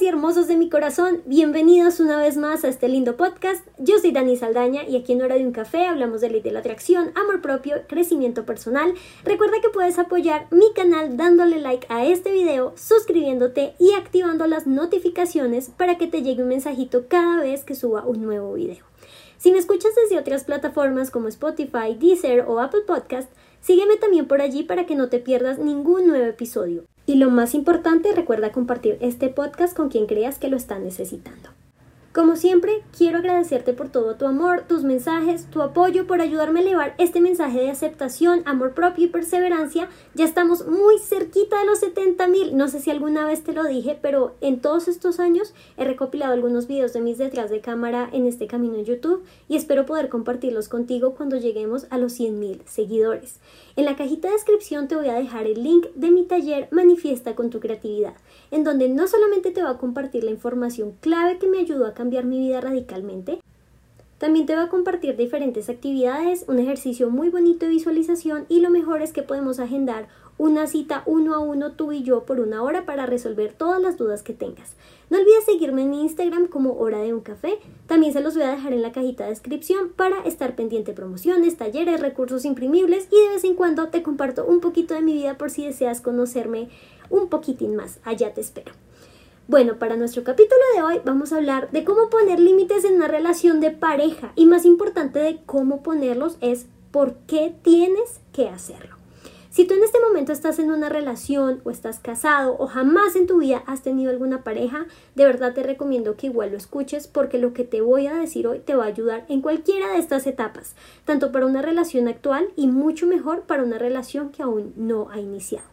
y hermosos de mi corazón, bienvenidos una vez más a este lindo podcast. Yo soy Dani Saldaña y aquí en Hora de un Café hablamos de ley de la atracción, amor propio, crecimiento personal. Recuerda que puedes apoyar mi canal dándole like a este video, suscribiéndote y activando las notificaciones para que te llegue un mensajito cada vez que suba un nuevo video. Si me escuchas desde otras plataformas como Spotify, Deezer o Apple Podcast, sígueme también por allí para que no te pierdas ningún nuevo episodio. Y lo más importante, recuerda compartir este podcast con quien creas que lo está necesitando. Como siempre, quiero agradecerte por todo tu amor, tus mensajes, tu apoyo, por ayudarme a elevar este mensaje de aceptación, amor propio y perseverancia. Ya estamos muy cerquita de los 70 mil. No sé si alguna vez te lo dije, pero en todos estos años he recopilado algunos videos de mis detrás de cámara en este camino en YouTube y espero poder compartirlos contigo cuando lleguemos a los 100 mil seguidores. En la cajita de descripción te voy a dejar el link de mi taller Manifiesta con tu creatividad, en donde no solamente te va a compartir la información clave que me ayudó a cambiar mi vida radicalmente, también te va a compartir diferentes actividades, un ejercicio muy bonito de visualización y lo mejor es que podemos agendar una cita uno a uno tú y yo por una hora para resolver todas las dudas que tengas. No olvides seguirme en mi Instagram como Hora de un Café. También se los voy a dejar en la cajita de descripción para estar pendiente de promociones, talleres, recursos imprimibles y de vez en cuando te comparto un poquito de mi vida por si deseas conocerme un poquitín más. Allá te espero. Bueno, para nuestro capítulo de hoy vamos a hablar de cómo poner límites en una relación de pareja y más importante de cómo ponerlos es por qué tienes que hacerlo. Si tú en este momento estás en una relación o estás casado o jamás en tu vida has tenido alguna pareja, de verdad te recomiendo que igual lo escuches porque lo que te voy a decir hoy te va a ayudar en cualquiera de estas etapas, tanto para una relación actual y mucho mejor para una relación que aún no ha iniciado.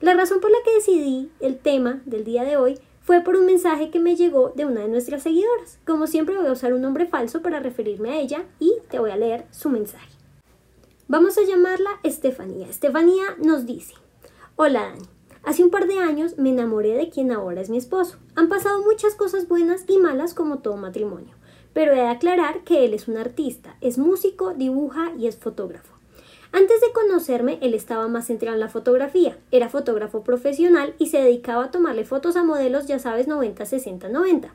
La razón por la que decidí el tema del día de hoy fue por un mensaje que me llegó de una de nuestras seguidoras. Como siempre voy a usar un nombre falso para referirme a ella y te voy a leer su mensaje. Vamos a llamarla Estefanía. Estefanía nos dice, hola Dani. Hace un par de años me enamoré de quien ahora es mi esposo. Han pasado muchas cosas buenas y malas como todo matrimonio, pero he de aclarar que él es un artista, es músico, dibuja y es fotógrafo. Antes de conocerme, él estaba más centrado en la fotografía. Era fotógrafo profesional y se dedicaba a tomarle fotos a modelos, ya sabes, 90, 60, 90.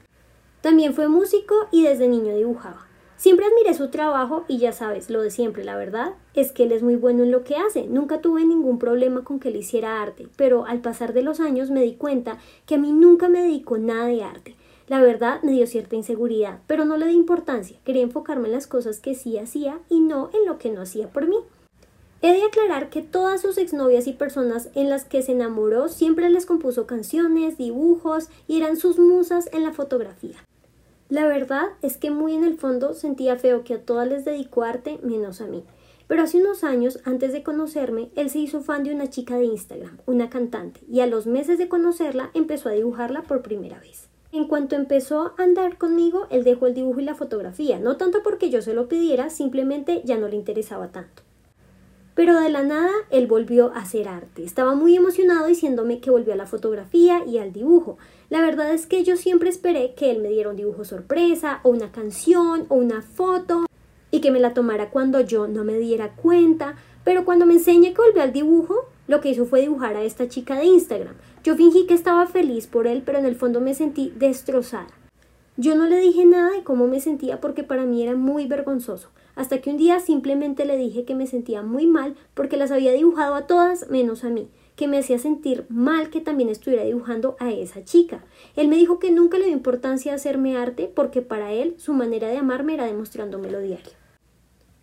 También fue músico y desde niño dibujaba. Siempre admiré su trabajo y ya sabes, lo de siempre, la verdad es que él es muy bueno en lo que hace. Nunca tuve ningún problema con que él hiciera arte, pero al pasar de los años me di cuenta que a mí nunca me dedicó nada de arte. La verdad me dio cierta inseguridad, pero no le di importancia. Quería enfocarme en las cosas que sí hacía y no en lo que no hacía por mí. He de aclarar que todas sus exnovias y personas en las que se enamoró siempre les compuso canciones, dibujos y eran sus musas en la fotografía. La verdad es que muy en el fondo sentía feo que a todas les dedicó arte menos a mí. Pero hace unos años, antes de conocerme, él se hizo fan de una chica de Instagram, una cantante, y a los meses de conocerla empezó a dibujarla por primera vez. En cuanto empezó a andar conmigo, él dejó el dibujo y la fotografía, no tanto porque yo se lo pidiera, simplemente ya no le interesaba tanto. Pero de la nada él volvió a hacer arte. Estaba muy emocionado diciéndome que volvió a la fotografía y al dibujo. La verdad es que yo siempre esperé que él me diera un dibujo sorpresa o una canción o una foto y que me la tomara cuando yo no me diera cuenta. Pero cuando me enseñé que volvió al dibujo, lo que hizo fue dibujar a esta chica de Instagram. Yo fingí que estaba feliz por él, pero en el fondo me sentí destrozada. Yo no le dije nada de cómo me sentía porque para mí era muy vergonzoso, hasta que un día simplemente le dije que me sentía muy mal porque las había dibujado a todas menos a mí, que me hacía sentir mal que también estuviera dibujando a esa chica. Él me dijo que nunca le dio importancia a hacerme arte porque para él su manera de amarme era demostrándomelo diario.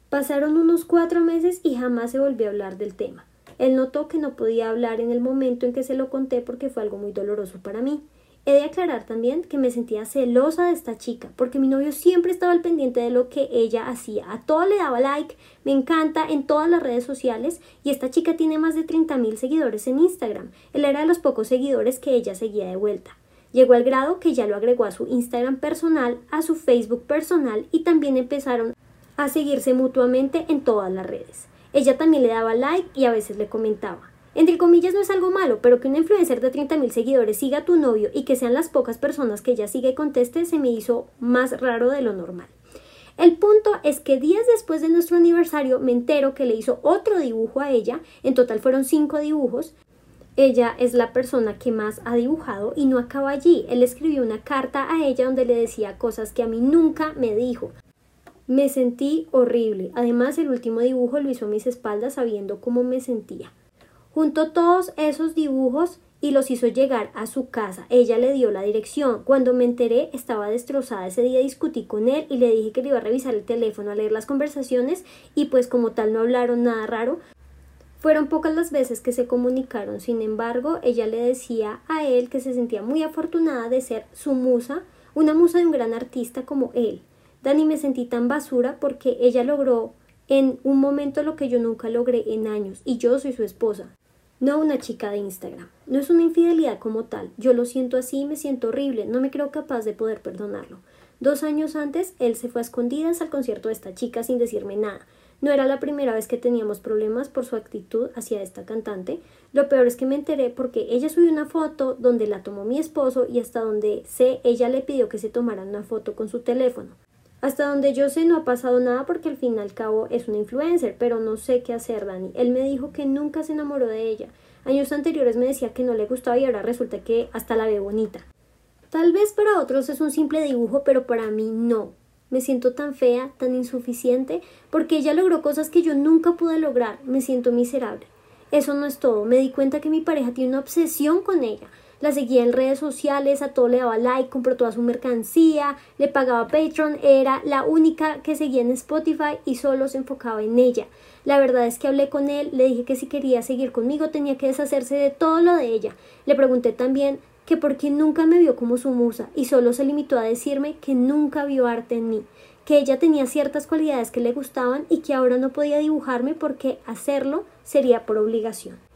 Pasaron unos cuatro meses y jamás se volvió a hablar del tema. Él notó que no podía hablar en el momento en que se lo conté porque fue algo muy doloroso para mí. He de aclarar también que me sentía celosa de esta chica, porque mi novio siempre estaba al pendiente de lo que ella hacía. A todo le daba like, me encanta en todas las redes sociales y esta chica tiene más de 30 mil seguidores en Instagram. Él era de los pocos seguidores que ella seguía de vuelta. Llegó al grado que ya lo agregó a su Instagram personal, a su Facebook personal y también empezaron a seguirse mutuamente en todas las redes. Ella también le daba like y a veces le comentaba. Entre comillas no es algo malo, pero que un influencer de 30.000 seguidores siga a tu novio y que sean las pocas personas que ella sigue y conteste se me hizo más raro de lo normal. El punto es que días después de nuestro aniversario me entero que le hizo otro dibujo a ella, en total fueron cinco dibujos, Ella es la persona que más ha dibujado y no acaba allí. Él escribió una carta a ella donde le decía cosas que a mí nunca me dijo. Me sentí horrible. Además, el último dibujo lo hizo a mis espaldas sabiendo cómo me sentía. Juntó todos esos dibujos y los hizo llegar a su casa. Ella le dio la dirección. Cuando me enteré estaba destrozada. Ese día discutí con él y le dije que le iba a revisar el teléfono, a leer las conversaciones y pues como tal no hablaron nada raro. Fueron pocas las veces que se comunicaron, sin embargo, ella le decía a él que se sentía muy afortunada de ser su musa, una musa de un gran artista como él. Dani me sentí tan basura porque ella logró en un momento lo que yo nunca logré en años, y yo soy su esposa, no una chica de Instagram. No es una infidelidad como tal, yo lo siento así y me siento horrible, no me creo capaz de poder perdonarlo. Dos años antes, él se fue a escondidas al concierto de esta chica sin decirme nada. No era la primera vez que teníamos problemas por su actitud hacia esta cantante. Lo peor es que me enteré porque ella subió una foto donde la tomó mi esposo y hasta donde sé ella le pidió que se tomaran una foto con su teléfono. Hasta donde yo sé no ha pasado nada porque al fin y al cabo es una influencer, pero no sé qué hacer, Dani. Él me dijo que nunca se enamoró de ella. Años anteriores me decía que no le gustaba y ahora resulta que hasta la ve bonita. Tal vez para otros es un simple dibujo, pero para mí no. Me siento tan fea, tan insuficiente, porque ella logró cosas que yo nunca pude lograr. Me siento miserable. Eso no es todo. Me di cuenta que mi pareja tiene una obsesión con ella. La seguía en redes sociales, a todo le daba like, compró toda su mercancía, le pagaba Patreon, era la única que seguía en Spotify y solo se enfocaba en ella. La verdad es que hablé con él, le dije que si quería seguir conmigo tenía que deshacerse de todo lo de ella. Le pregunté también que porque nunca me vio como su musa y solo se limitó a decirme que nunca vio arte en mí, que ella tenía ciertas cualidades que le gustaban y que ahora no podía dibujarme porque hacerlo sería por obligación.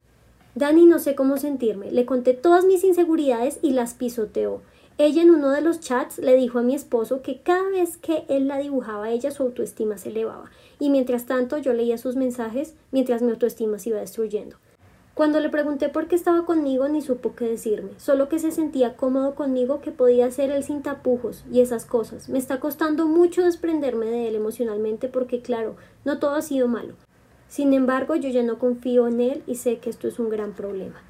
Dani no sé cómo sentirme, le conté todas mis inseguridades y las pisoteó. Ella en uno de los chats le dijo a mi esposo que cada vez que él la dibujaba ella su autoestima se elevaba, y mientras tanto yo leía sus mensajes mientras mi autoestima se iba destruyendo. Cuando le pregunté por qué estaba conmigo ni supo qué decirme, solo que se sentía cómodo conmigo que podía ser él sin tapujos y esas cosas. Me está costando mucho desprenderme de él emocionalmente porque claro, no todo ha sido malo. Sin embargo, yo ya no confío en él y sé que esto es un gran problema.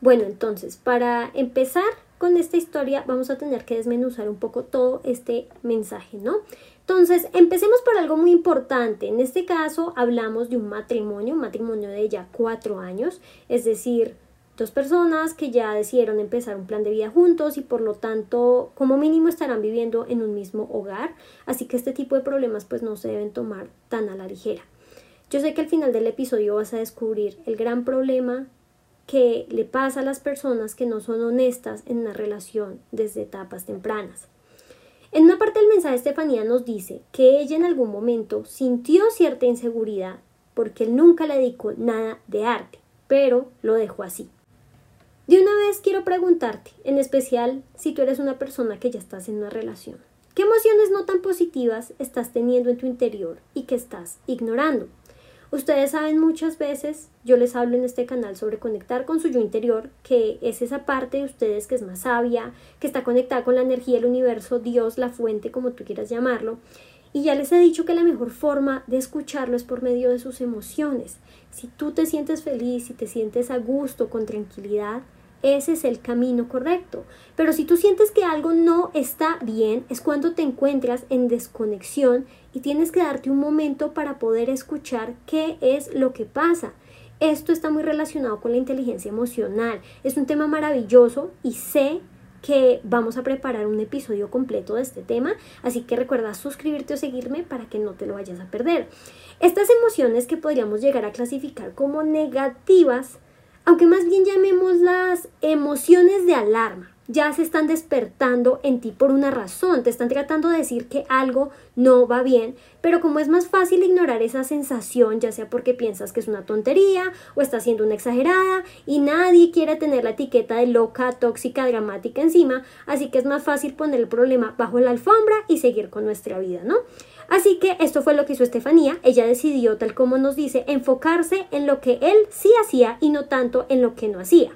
Bueno, entonces, para empezar con esta historia vamos a tener que desmenuzar un poco todo este mensaje, ¿no? Entonces, empecemos por algo muy importante. En este caso, hablamos de un matrimonio, un matrimonio de ya cuatro años, es decir, dos personas que ya decidieron empezar un plan de vida juntos y por lo tanto, como mínimo, estarán viviendo en un mismo hogar. Así que este tipo de problemas pues no se deben tomar tan a la ligera. Yo sé que al final del episodio vas a descubrir el gran problema que le pasa a las personas que no son honestas en una relación desde etapas tempranas. En una parte del mensaje Estefanía nos dice que ella en algún momento sintió cierta inseguridad porque él nunca le dedicó nada de arte, pero lo dejó así. De una vez quiero preguntarte, en especial si tú eres una persona que ya estás en una relación, ¿qué emociones no tan positivas estás teniendo en tu interior y que estás ignorando? Ustedes saben muchas veces, yo les hablo en este canal sobre conectar con su yo interior, que es esa parte de ustedes que es más sabia, que está conectada con la energía del universo, Dios, la fuente, como tú quieras llamarlo. Y ya les he dicho que la mejor forma de escucharlo es por medio de sus emociones. Si tú te sientes feliz, si te sientes a gusto, con tranquilidad, ese es el camino correcto. Pero si tú sientes que algo no está bien, es cuando te encuentras en desconexión y tienes que darte un momento para poder escuchar qué es lo que pasa. Esto está muy relacionado con la inteligencia emocional. Es un tema maravilloso y sé que vamos a preparar un episodio completo de este tema, así que recuerda suscribirte o seguirme para que no te lo vayas a perder. Estas emociones que podríamos llegar a clasificar como negativas aunque más bien llamemos las emociones de alarma, ya se están despertando en ti por una razón, te están tratando de decir que algo no va bien, pero como es más fácil ignorar esa sensación, ya sea porque piensas que es una tontería o está siendo una exagerada y nadie quiere tener la etiqueta de loca, tóxica, dramática encima, así que es más fácil poner el problema bajo la alfombra y seguir con nuestra vida, ¿no? Así que esto fue lo que hizo Estefanía. Ella decidió, tal como nos dice, enfocarse en lo que él sí hacía y no tanto en lo que no hacía.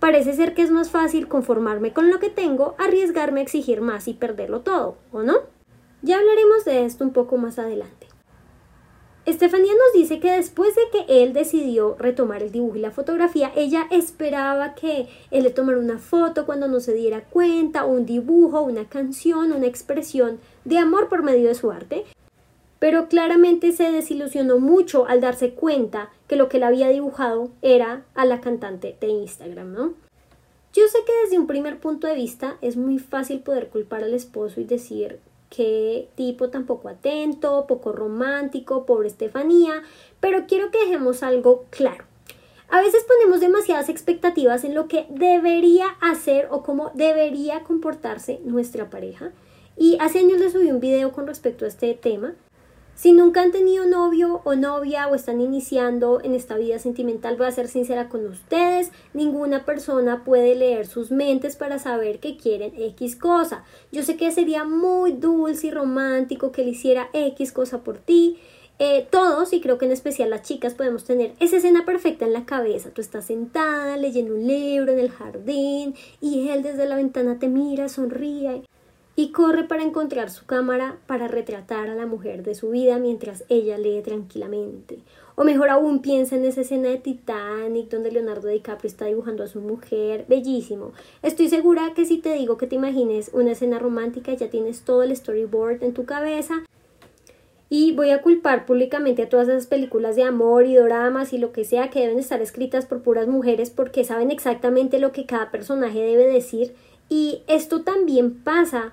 Parece ser que es más fácil conformarme con lo que tengo, arriesgarme a exigir más y perderlo todo, ¿o no? Ya hablaremos de esto un poco más adelante. Estefanía nos dice que después de que él decidió retomar el dibujo y la fotografía, ella esperaba que él le tomara una foto cuando no se diera cuenta, un dibujo, una canción, una expresión de amor por medio de su arte. Pero claramente se desilusionó mucho al darse cuenta que lo que él había dibujado era a la cantante de Instagram, ¿no? Yo sé que desde un primer punto de vista es muy fácil poder culpar al esposo y decir qué tipo tan poco atento, poco romántico, pobre Estefanía, pero quiero que dejemos algo claro. A veces ponemos demasiadas expectativas en lo que debería hacer o cómo debería comportarse nuestra pareja. Y hace años le subí un video con respecto a este tema si nunca han tenido novio o novia o están iniciando en esta vida sentimental, voy a ser sincera con ustedes, ninguna persona puede leer sus mentes para saber que quieren X cosa. Yo sé que sería muy dulce y romántico que le hiciera X cosa por ti. Eh, todos, y creo que en especial las chicas, podemos tener esa escena perfecta en la cabeza. Tú estás sentada leyendo un libro en el jardín y él desde la ventana te mira, sonríe y corre para encontrar su cámara para retratar a la mujer de su vida mientras ella lee tranquilamente. O mejor aún piensa en esa escena de Titanic donde Leonardo DiCaprio está dibujando a su mujer. Bellísimo. Estoy segura que si te digo que te imagines una escena romántica ya tienes todo el storyboard en tu cabeza. Y voy a culpar públicamente a todas esas películas de amor y dramas y lo que sea que deben estar escritas por puras mujeres porque saben exactamente lo que cada personaje debe decir. Y esto también pasa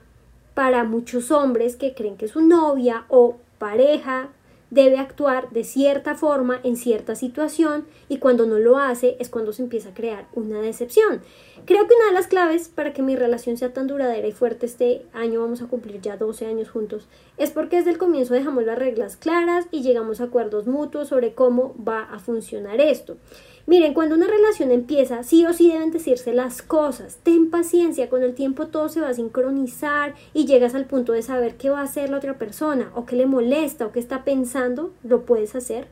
para muchos hombres que creen que su novia o pareja debe actuar de cierta forma en cierta situación y cuando no lo hace es cuando se empieza a crear una decepción. Creo que una de las claves para que mi relación sea tan duradera y fuerte este año, vamos a cumplir ya 12 años juntos, es porque desde el comienzo dejamos las reglas claras y llegamos a acuerdos mutuos sobre cómo va a funcionar esto. Miren, cuando una relación empieza, sí o sí deben decirse las cosas. Ten paciencia, con el tiempo todo se va a sincronizar y llegas al punto de saber qué va a hacer la otra persona o qué le molesta o qué está pensando, lo puedes hacer.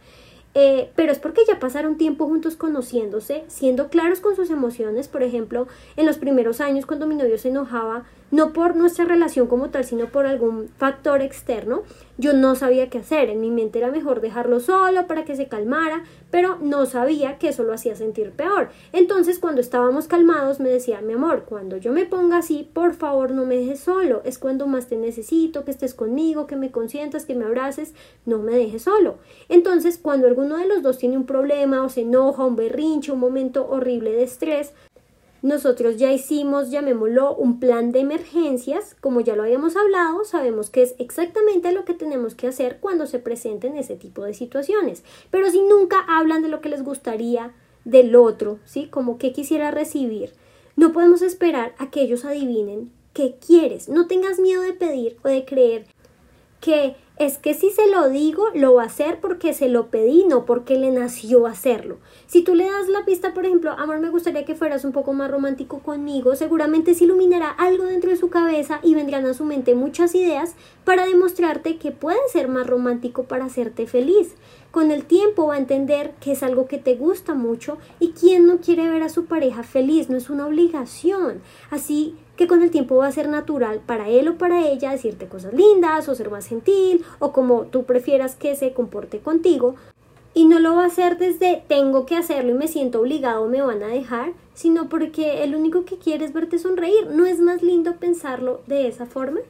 Eh, pero es porque ya pasaron tiempo juntos conociéndose, siendo claros con sus emociones. Por ejemplo, en los primeros años cuando mi novio se enojaba, no por nuestra relación como tal, sino por algún factor externo, yo no sabía qué hacer. En mi mente era mejor dejarlo solo para que se calmara, pero no sabía que eso lo hacía sentir peor. Entonces, cuando estábamos calmados, me decía, mi amor, cuando yo me ponga así, por favor no me dejes solo. Es cuando más te necesito, que estés conmigo, que me consientas, que me abraces, no me dejes solo. Entonces, cuando alguno de los dos tiene un problema o se enoja, un berrinche, un momento horrible de estrés, nosotros ya hicimos, llamémoslo, un plan de emergencias, como ya lo habíamos hablado, sabemos que es exactamente lo que tenemos que hacer cuando se presenten ese tipo de situaciones. Pero si nunca hablan de lo que les gustaría del otro, ¿sí? Como que quisiera recibir, no podemos esperar a que ellos adivinen qué quieres. No tengas miedo de pedir o de creer que es que si se lo digo, lo va a hacer porque se lo pedí, no porque le nació hacerlo. Si tú le das la pista, por ejemplo, amor, me gustaría que fueras un poco más romántico conmigo, seguramente se iluminará algo dentro de su cabeza y vendrán a su mente muchas ideas para demostrarte que puede ser más romántico para hacerte feliz. Con el tiempo va a entender que es algo que te gusta mucho y quien no quiere ver a su pareja feliz, no es una obligación. Así que con el tiempo va a ser natural para él o para ella decirte cosas lindas o ser más gentil o como tú prefieras que se comporte contigo. Y no lo va a hacer desde tengo que hacerlo y me siento obligado me van a dejar, sino porque el único que quiere es verte sonreír. ¿No es más lindo pensarlo de esa forma?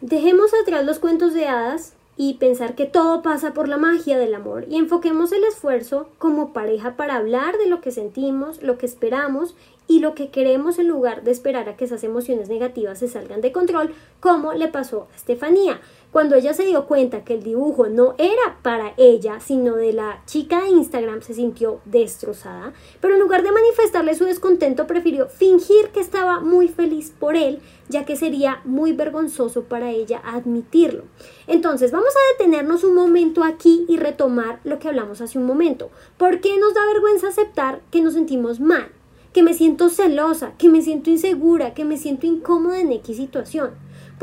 Dejemos atrás los cuentos de hadas y pensar que todo pasa por la magia del amor y enfoquemos el esfuerzo como pareja para hablar de lo que sentimos, lo que esperamos y lo que queremos en lugar de esperar a que esas emociones negativas se salgan de control, como le pasó a Estefanía. Cuando ella se dio cuenta que el dibujo no era para ella, sino de la chica de Instagram, se sintió destrozada, pero en lugar de manifestarle su descontento, prefirió fingir que estaba muy feliz por él, ya que sería muy vergonzoso para ella admitirlo. Entonces, vamos a detenernos un momento aquí y retomar lo que hablamos hace un momento. ¿Por qué nos da vergüenza aceptar que nos sentimos mal? que me siento celosa, que me siento insegura, que me siento incómoda en X situación.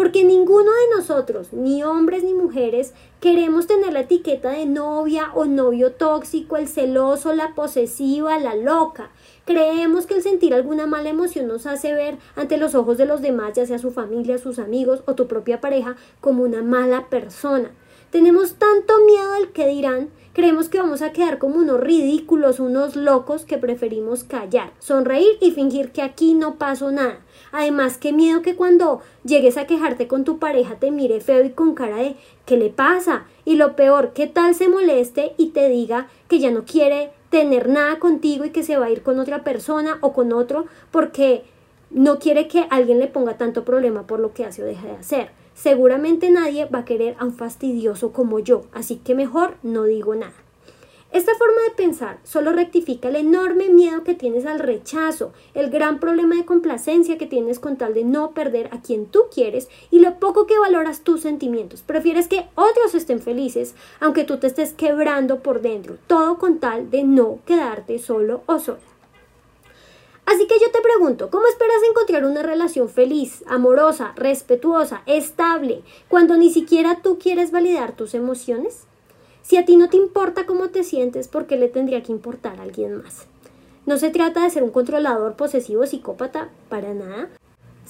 Porque ninguno de nosotros, ni hombres ni mujeres, queremos tener la etiqueta de novia o novio tóxico, el celoso, la posesiva, la loca. Creemos que el sentir alguna mala emoción nos hace ver ante los ojos de los demás, ya sea su familia, sus amigos o tu propia pareja, como una mala persona. Tenemos tanto miedo al que dirán, creemos que vamos a quedar como unos ridículos, unos locos que preferimos callar, sonreír y fingir que aquí no pasó nada. Además, qué miedo que cuando llegues a quejarte con tu pareja te mire feo y con cara de ¿qué le pasa? Y lo peor, ¿qué tal se moleste y te diga que ya no quiere tener nada contigo y que se va a ir con otra persona o con otro porque no quiere que alguien le ponga tanto problema por lo que hace o deja de hacer. Seguramente nadie va a querer a un fastidioso como yo, así que mejor no digo nada. Esta forma de pensar solo rectifica el enorme miedo que tienes al rechazo, el gran problema de complacencia que tienes con tal de no perder a quien tú quieres y lo poco que valoras tus sentimientos. Prefieres que otros estén felices, aunque tú te estés quebrando por dentro, todo con tal de no quedarte solo o sola. Así que yo te pregunto, ¿cómo esperas encontrar una relación feliz, amorosa, respetuosa, estable, cuando ni siquiera tú quieres validar tus emociones? Si a ti no te importa cómo te sientes, ¿por qué le tendría que importar a alguien más? No se trata de ser un controlador, posesivo, psicópata, para nada.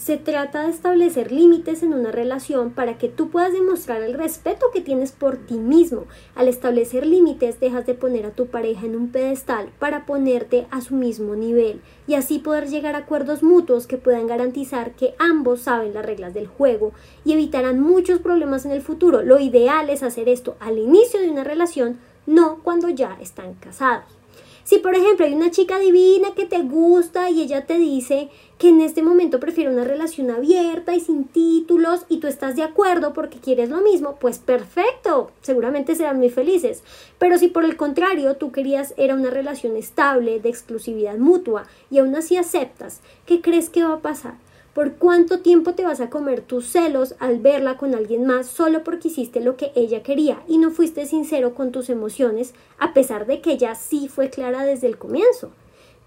Se trata de establecer límites en una relación para que tú puedas demostrar el respeto que tienes por ti mismo. Al establecer límites dejas de poner a tu pareja en un pedestal para ponerte a su mismo nivel y así poder llegar a acuerdos mutuos que puedan garantizar que ambos saben las reglas del juego y evitarán muchos problemas en el futuro. Lo ideal es hacer esto al inicio de una relación, no cuando ya están casados. Si por ejemplo hay una chica divina que te gusta y ella te dice que en este momento prefiere una relación abierta y sin títulos y tú estás de acuerdo porque quieres lo mismo, pues perfecto, seguramente serán muy felices. Pero si por el contrario tú querías era una relación estable, de exclusividad mutua y aún así aceptas, ¿qué crees que va a pasar? ¿Por cuánto tiempo te vas a comer tus celos al verla con alguien más solo porque hiciste lo que ella quería y no fuiste sincero con tus emociones a pesar de que ella sí fue clara desde el comienzo?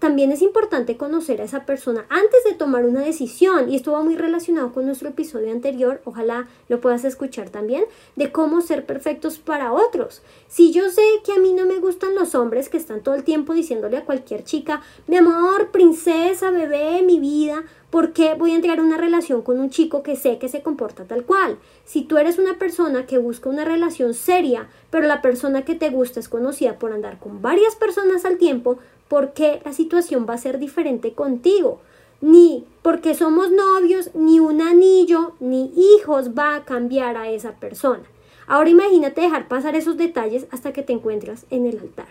También es importante conocer a esa persona antes de tomar una decisión y esto va muy relacionado con nuestro episodio anterior, ojalá lo puedas escuchar también, de cómo ser perfectos para otros. Si yo sé que a mí no me gustan los hombres que están todo el tiempo diciéndole a cualquier chica, mi amor, princesa, bebé, mi vida, ¿Por qué voy a entrar en una relación con un chico que sé que se comporta tal cual? Si tú eres una persona que busca una relación seria, pero la persona que te gusta es conocida por andar con varias personas al tiempo, ¿por qué la situación va a ser diferente contigo? Ni porque somos novios, ni un anillo, ni hijos va a cambiar a esa persona. Ahora imagínate dejar pasar esos detalles hasta que te encuentras en el altar.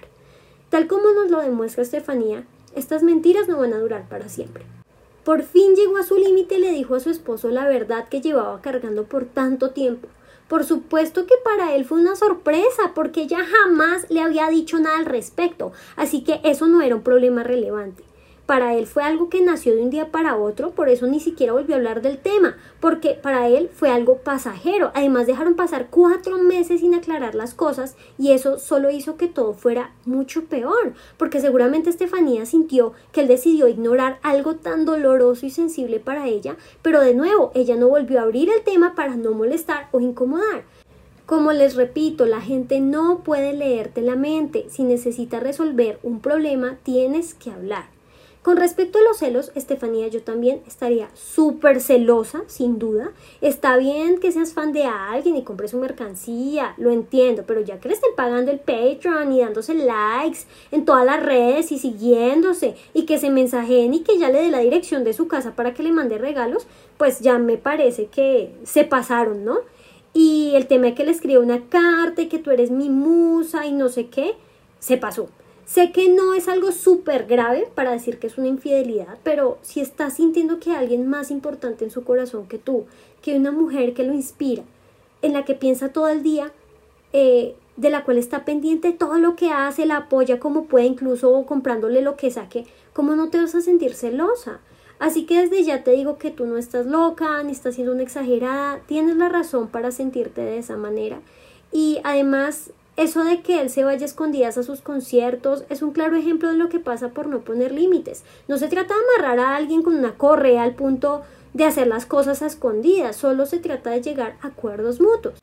Tal como nos lo demuestra Estefanía, estas mentiras no van a durar para siempre. Por fin llegó a su límite y le dijo a su esposo la verdad que llevaba cargando por tanto tiempo. Por supuesto que para él fue una sorpresa, porque ella jamás le había dicho nada al respecto, así que eso no era un problema relevante. Para él fue algo que nació de un día para otro, por eso ni siquiera volvió a hablar del tema, porque para él fue algo pasajero. Además dejaron pasar cuatro meses sin aclarar las cosas y eso solo hizo que todo fuera mucho peor, porque seguramente Estefanía sintió que él decidió ignorar algo tan doloroso y sensible para ella, pero de nuevo ella no volvió a abrir el tema para no molestar o incomodar. Como les repito, la gente no puede leerte la mente. Si necesitas resolver un problema, tienes que hablar. Con respecto a los celos, Estefanía, yo también estaría súper celosa, sin duda. Está bien que seas fan de alguien y compres su mercancía, lo entiendo, pero ya que le estén pagando el Patreon y dándose likes en todas las redes y siguiéndose y que se mensajeen y que ya le dé la dirección de su casa para que le mande regalos, pues ya me parece que se pasaron, ¿no? Y el tema de que le escriba una carta y que tú eres mi musa y no sé qué, se pasó. Sé que no es algo súper grave para decir que es una infidelidad, pero si estás sintiendo que hay alguien más importante en su corazón que tú, que una mujer que lo inspira, en la que piensa todo el día, eh, de la cual está pendiente todo lo que hace, la apoya como puede, incluso comprándole lo que saque, ¿cómo no te vas a sentir celosa? Así que desde ya te digo que tú no estás loca, ni estás siendo una exagerada, tienes la razón para sentirte de esa manera. Y además eso de que él se vaya escondidas a sus conciertos es un claro ejemplo de lo que pasa por no poner límites. No se trata de amarrar a alguien con una correa al punto de hacer las cosas a escondidas, solo se trata de llegar a acuerdos mutuos.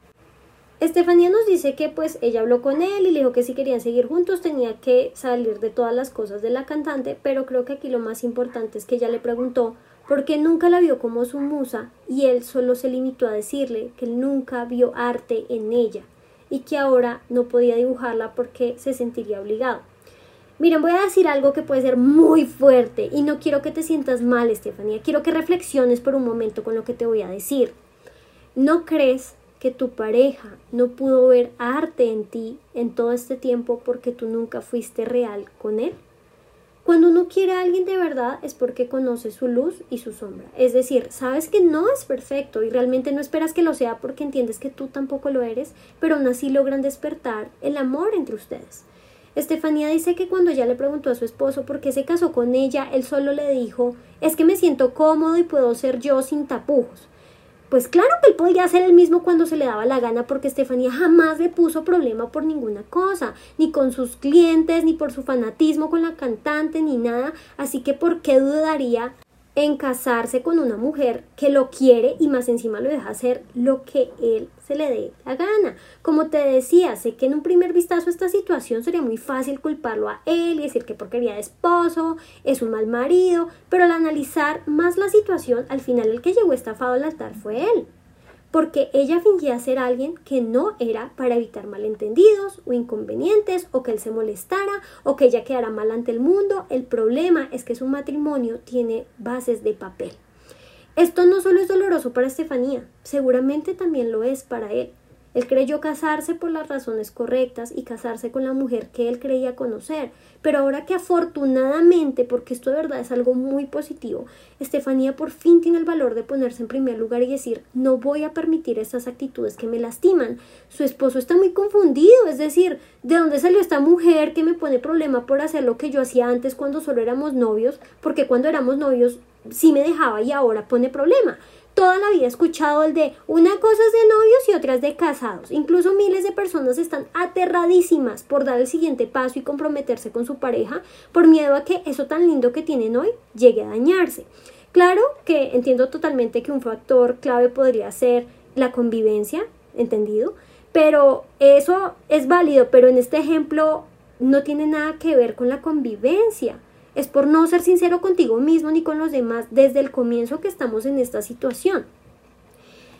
Estefanía nos dice que pues ella habló con él y le dijo que si querían seguir juntos tenía que salir de todas las cosas de la cantante, pero creo que aquí lo más importante es que ella le preguntó por qué nunca la vio como su musa y él solo se limitó a decirle que él nunca vio arte en ella y que ahora no podía dibujarla porque se sentiría obligado. Miren, voy a decir algo que puede ser muy fuerte y no quiero que te sientas mal, Estefanía. Quiero que reflexiones por un momento con lo que te voy a decir. ¿No crees que tu pareja no pudo ver arte en ti en todo este tiempo porque tú nunca fuiste real con él? Cuando uno quiere a alguien de verdad es porque conoce su luz y su sombra. Es decir, sabes que no es perfecto y realmente no esperas que lo sea porque entiendes que tú tampoco lo eres, pero aún así logran despertar el amor entre ustedes. Estefanía dice que cuando ella le preguntó a su esposo por qué se casó con ella, él solo le dijo, es que me siento cómodo y puedo ser yo sin tapujos. Pues claro que él podía hacer el mismo cuando se le daba la gana porque Estefanía jamás le puso problema por ninguna cosa, ni con sus clientes, ni por su fanatismo con la cantante, ni nada, así que ¿por qué dudaría en casarse con una mujer que lo quiere y más encima lo deja hacer lo que él se le dé la gana. Como te decía, sé que en un primer vistazo esta situación sería muy fácil culparlo a él y decir que porquería de esposo, es un mal marido, pero al analizar más la situación, al final el que llegó estafado al altar fue él porque ella fingía ser alguien que no era para evitar malentendidos o inconvenientes o que él se molestara o que ella quedara mal ante el mundo. El problema es que su matrimonio tiene bases de papel. Esto no solo es doloroso para Estefanía, seguramente también lo es para él. Él creyó casarse por las razones correctas y casarse con la mujer que él creía conocer, pero ahora que afortunadamente, porque esto de verdad es algo muy positivo, Estefanía por fin tiene el valor de ponerse en primer lugar y decir, no voy a permitir estas actitudes que me lastiman. Su esposo está muy confundido, es decir, ¿de dónde salió esta mujer que me pone problema por hacer lo que yo hacía antes cuando solo éramos novios? Porque cuando éramos novios sí me dejaba y ahora pone problema toda la vida he escuchado el de una cosa es de novios y otra es de casados. Incluso miles de personas están aterradísimas por dar el siguiente paso y comprometerse con su pareja por miedo a que eso tan lindo que tienen hoy llegue a dañarse. Claro que entiendo totalmente que un factor clave podría ser la convivencia, entendido, pero eso es válido, pero en este ejemplo no tiene nada que ver con la convivencia es por no ser sincero contigo mismo ni con los demás desde el comienzo que estamos en esta situación.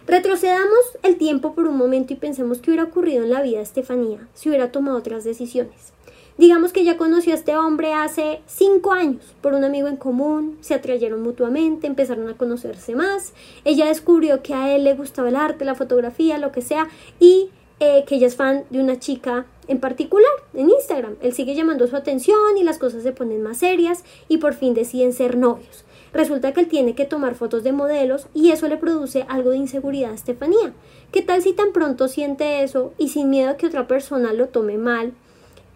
Retrocedamos el tiempo por un momento y pensemos qué hubiera ocurrido en la vida de Estefanía si hubiera tomado otras decisiones. Digamos que ella conoció a este hombre hace cinco años por un amigo en común, se atrayeron mutuamente, empezaron a conocerse más, ella descubrió que a él le gustaba el arte, la fotografía, lo que sea, y eh, que ella es fan de una chica en particular en Instagram. Él sigue llamando su atención y las cosas se ponen más serias y por fin deciden ser novios. Resulta que él tiene que tomar fotos de modelos y eso le produce algo de inseguridad a Estefanía. ¿Qué tal si tan pronto siente eso y sin miedo a que otra persona lo tome mal,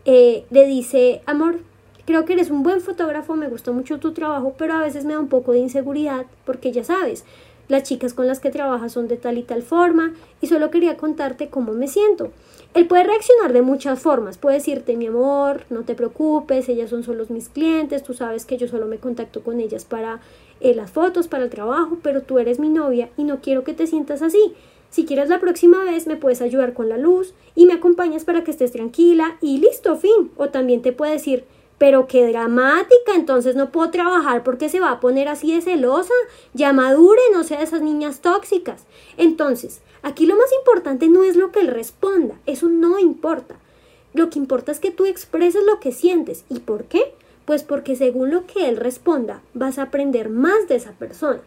eh, le dice, amor, creo que eres un buen fotógrafo, me gusta mucho tu trabajo, pero a veces me da un poco de inseguridad porque ya sabes, las chicas con las que trabajas son de tal y tal forma y solo quería contarte cómo me siento. Él puede reaccionar de muchas formas, puede decirte mi amor, no te preocupes, ellas son solo mis clientes, tú sabes que yo solo me contacto con ellas para eh, las fotos, para el trabajo, pero tú eres mi novia y no quiero que te sientas así. Si quieres la próxima vez me puedes ayudar con la luz y me acompañas para que estés tranquila y listo, fin. O también te puede decir, pero qué dramática, entonces no puedo trabajar porque se va a poner así de celosa, ya madure, no sea de esas niñas tóxicas. Entonces, aquí lo más importante no es lo que él responda, eso no importa. Lo que importa es que tú expreses lo que sientes. ¿Y por qué? Pues porque según lo que él responda, vas a aprender más de esa persona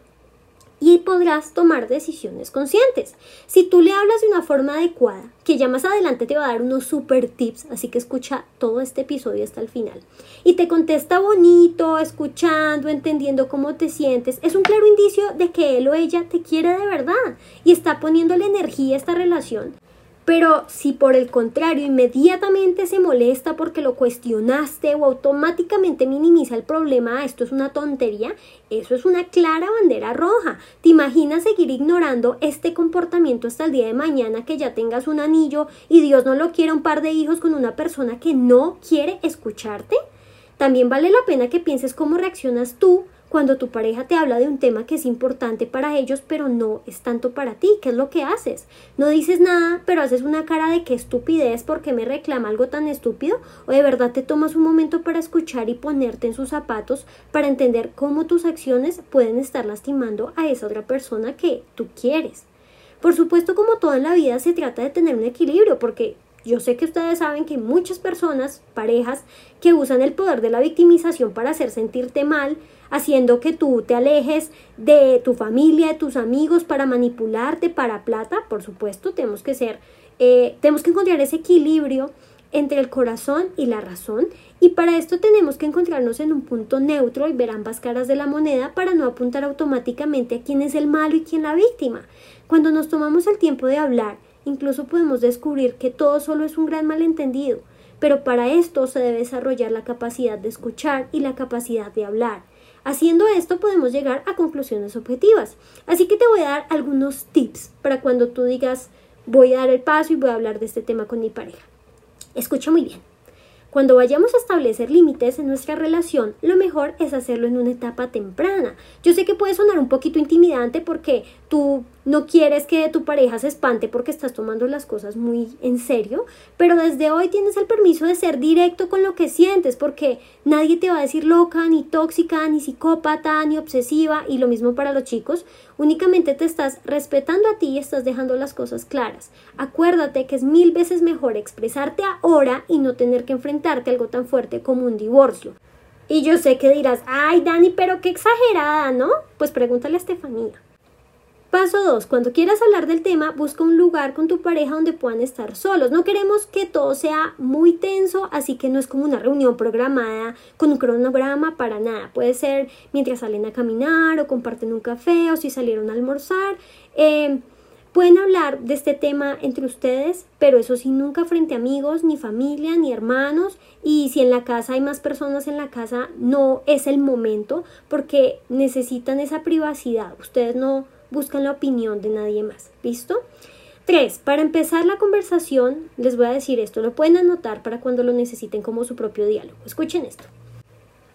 y podrás tomar decisiones conscientes. Si tú le hablas de una forma adecuada, que ya más adelante te va a dar unos super tips, así que escucha todo este episodio hasta el final, y te contesta bonito, escuchando, entendiendo cómo te sientes, es un claro indicio de que él o ella te quiere de verdad y está poniéndole energía a esta relación pero si por el contrario inmediatamente se molesta porque lo cuestionaste o automáticamente minimiza el problema, esto es una tontería, eso es una clara bandera roja. ¿Te imaginas seguir ignorando este comportamiento hasta el día de mañana que ya tengas un anillo y Dios no lo quiera un par de hijos con una persona que no quiere escucharte? También vale la pena que pienses cómo reaccionas tú cuando tu pareja te habla de un tema que es importante para ellos, pero no es tanto para ti, ¿qué es lo que haces? No dices nada, pero haces una cara de qué estupidez porque me reclama algo tan estúpido, o de verdad te tomas un momento para escuchar y ponerte en sus zapatos para entender cómo tus acciones pueden estar lastimando a esa otra persona que tú quieres. Por supuesto, como todo en la vida, se trata de tener un equilibrio, porque yo sé que ustedes saben que muchas personas, parejas, que usan el poder de la victimización para hacer sentirte mal, haciendo que tú te alejes de tu familia, de tus amigos, para manipularte, para plata. Por supuesto, tenemos que ser, eh, tenemos que encontrar ese equilibrio entre el corazón y la razón y para esto tenemos que encontrarnos en un punto neutro y ver ambas caras de la moneda para no apuntar automáticamente a quién es el malo y quién la víctima. Cuando nos tomamos el tiempo de hablar, incluso podemos descubrir que todo solo es un gran malentendido, pero para esto se debe desarrollar la capacidad de escuchar y la capacidad de hablar. Haciendo esto podemos llegar a conclusiones objetivas. Así que te voy a dar algunos tips para cuando tú digas voy a dar el paso y voy a hablar de este tema con mi pareja. Escucha muy bien. Cuando vayamos a establecer límites en nuestra relación, lo mejor es hacerlo en una etapa temprana. Yo sé que puede sonar un poquito intimidante porque tú no quieres que tu pareja se espante porque estás tomando las cosas muy en serio, pero desde hoy tienes el permiso de ser directo con lo que sientes porque nadie te va a decir loca, ni tóxica, ni psicópata, ni obsesiva y lo mismo para los chicos. Únicamente te estás respetando a ti y estás dejando las cosas claras. Acuérdate que es mil veces mejor expresarte ahora y no tener que enfrentarte a algo tan fuerte como un divorcio. Y yo sé que dirás, ay Dani, pero qué exagerada, ¿no? Pues pregúntale a Estefanía. Paso 2. Cuando quieras hablar del tema, busca un lugar con tu pareja donde puedan estar solos. No queremos que todo sea muy tenso, así que no es como una reunión programada con un cronograma para nada. Puede ser mientras salen a caminar o comparten un café o si salieron a almorzar. Eh, pueden hablar de este tema entre ustedes, pero eso sí, nunca frente a amigos, ni familia, ni hermanos. Y si en la casa hay más personas en la casa, no es el momento porque necesitan esa privacidad. Ustedes no buscan la opinión de nadie más. ¿Listo? 3. Para empezar la conversación, les voy a decir esto, lo pueden anotar para cuando lo necesiten como su propio diálogo. Escuchen esto.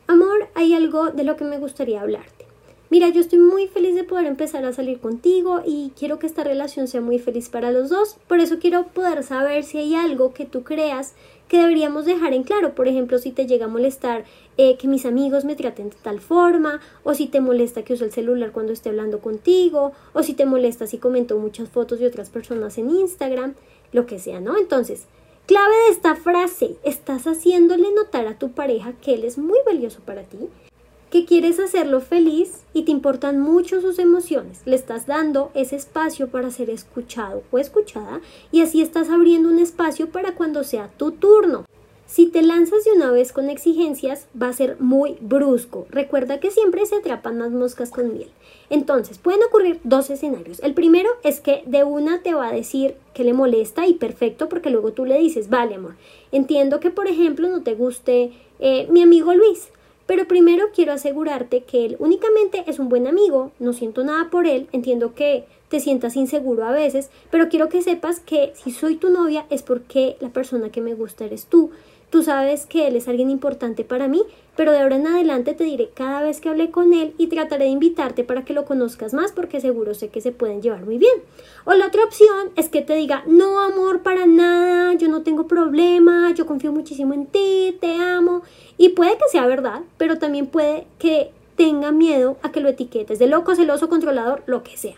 Amor, hay algo de lo que me gustaría hablarte. Mira, yo estoy muy feliz de poder empezar a salir contigo y quiero que esta relación sea muy feliz para los dos. Por eso quiero poder saber si hay algo que tú creas que deberíamos dejar en claro. Por ejemplo, si te llega a molestar eh, que mis amigos me traten de tal forma, o si te molesta que use el celular cuando esté hablando contigo, o si te molesta si comento muchas fotos de otras personas en Instagram, lo que sea, ¿no? Entonces, clave de esta frase, estás haciéndole notar a tu pareja que él es muy valioso para ti que quieres hacerlo feliz y te importan mucho sus emociones. Le estás dando ese espacio para ser escuchado o escuchada y así estás abriendo un espacio para cuando sea tu turno. Si te lanzas de una vez con exigencias, va a ser muy brusco. Recuerda que siempre se atrapan más moscas con miel. Entonces, pueden ocurrir dos escenarios. El primero es que de una te va a decir que le molesta y perfecto porque luego tú le dices, vale amor, entiendo que por ejemplo no te guste eh, mi amigo Luis, pero primero quiero asegurarte que él únicamente es un buen amigo, no siento nada por él, entiendo que te sientas inseguro a veces, pero quiero que sepas que si soy tu novia es porque la persona que me gusta eres tú. Tú sabes que él es alguien importante para mí, pero de ahora en adelante te diré cada vez que hable con él y trataré de invitarte para que lo conozcas más porque seguro sé que se pueden llevar muy bien. O la otra opción es que te diga, no amor, para nada, yo no tengo problema, yo confío muchísimo en ti, te amo. Y puede que sea verdad, pero también puede que tenga miedo a que lo etiquetes de loco, celoso, controlador, lo que sea.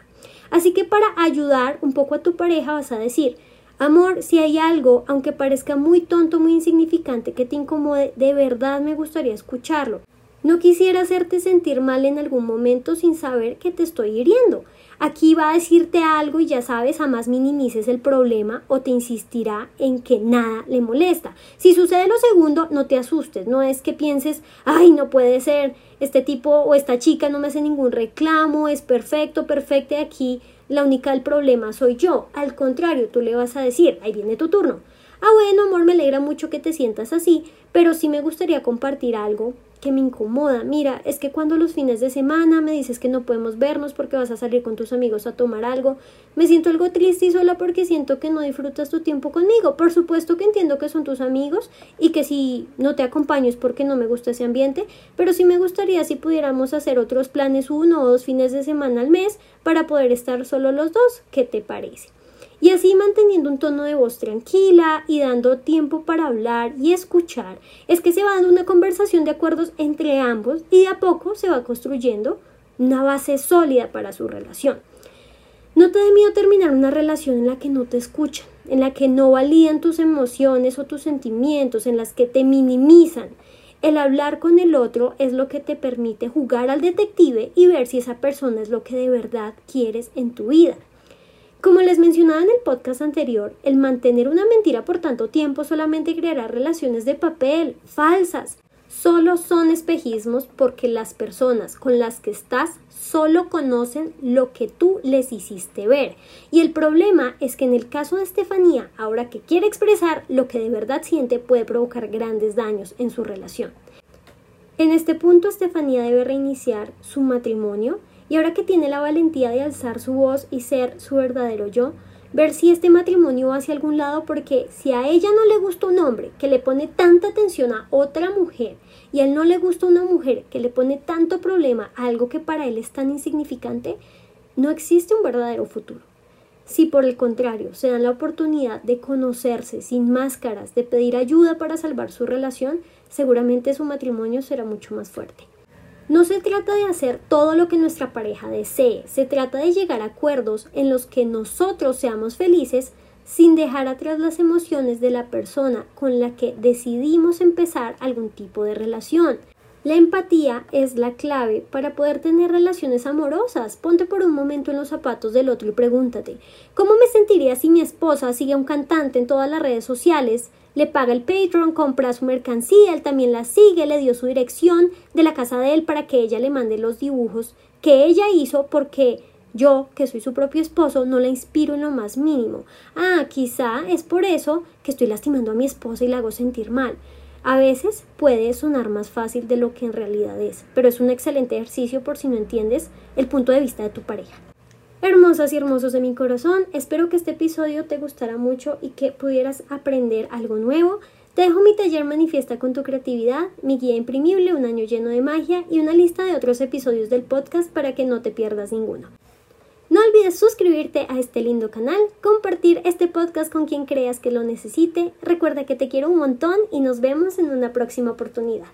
Así que para ayudar un poco a tu pareja vas a decir, Amor, si hay algo, aunque parezca muy tonto, muy insignificante, que te incomode, de verdad me gustaría escucharlo. No quisiera hacerte sentir mal en algún momento sin saber que te estoy hiriendo. Aquí va a decirte algo y ya sabes, jamás minimices el problema o te insistirá en que nada le molesta. Si sucede lo segundo, no te asustes, no es que pienses, ay, no puede ser, este tipo o esta chica no me hace ningún reclamo, es perfecto, perfecto, aquí la única del problema soy yo. Al contrario, tú le vas a decir, ahí viene tu turno. Ah, bueno, amor, me alegra mucho que te sientas así, pero sí me gustaría compartir algo que me incomoda. Mira, es que cuando los fines de semana me dices que no podemos vernos porque vas a salir con tus amigos a tomar algo, me siento algo triste y sola porque siento que no disfrutas tu tiempo conmigo. Por supuesto que entiendo que son tus amigos y que si no te acompaño es porque no me gusta ese ambiente, pero sí me gustaría si pudiéramos hacer otros planes uno o dos fines de semana al mes para poder estar solo los dos. ¿Qué te parece? Y así manteniendo un tono de voz tranquila y dando tiempo para hablar y escuchar, es que se va dando una conversación de acuerdos entre ambos y de a poco se va construyendo una base sólida para su relación. No te dé miedo terminar una relación en la que no te escuchan, en la que no validan tus emociones o tus sentimientos, en las que te minimizan. El hablar con el otro es lo que te permite jugar al detective y ver si esa persona es lo que de verdad quieres en tu vida. Como les mencionaba en el podcast anterior, el mantener una mentira por tanto tiempo solamente creará relaciones de papel, falsas. Solo son espejismos porque las personas con las que estás solo conocen lo que tú les hiciste ver. Y el problema es que en el caso de Estefanía, ahora que quiere expresar lo que de verdad siente, puede provocar grandes daños en su relación. En este punto, Estefanía debe reiniciar su matrimonio y ahora que tiene la valentía de alzar su voz y ser su verdadero yo, ver si este matrimonio va hacia algún lado porque si a ella no le gusta un hombre que le pone tanta atención a otra mujer y a él no le gusta una mujer que le pone tanto problema a algo que para él es tan insignificante, no existe un verdadero futuro. Si por el contrario se dan la oportunidad de conocerse sin máscaras, de pedir ayuda para salvar su relación, seguramente su matrimonio será mucho más fuerte. No se trata de hacer todo lo que nuestra pareja desee, se trata de llegar a acuerdos en los que nosotros seamos felices sin dejar atrás las emociones de la persona con la que decidimos empezar algún tipo de relación. La empatía es la clave para poder tener relaciones amorosas. Ponte por un momento en los zapatos del otro y pregúntate, ¿cómo me sentiría si mi esposa sigue a un cantante en todas las redes sociales? Le paga el Patreon, compra su mercancía, él también la sigue, le dio su dirección de la casa de él para que ella le mande los dibujos que ella hizo porque yo, que soy su propio esposo, no la inspiro en lo más mínimo. Ah, quizá es por eso que estoy lastimando a mi esposa y la hago sentir mal. A veces puede sonar más fácil de lo que en realidad es, pero es un excelente ejercicio por si no entiendes el punto de vista de tu pareja. Hermosas y hermosos de mi corazón, espero que este episodio te gustara mucho y que pudieras aprender algo nuevo. Te dejo mi taller Manifiesta con tu creatividad, mi guía imprimible, un año lleno de magia y una lista de otros episodios del podcast para que no te pierdas ninguno. No olvides suscribirte a este lindo canal, compartir este podcast con quien creas que lo necesite. Recuerda que te quiero un montón y nos vemos en una próxima oportunidad.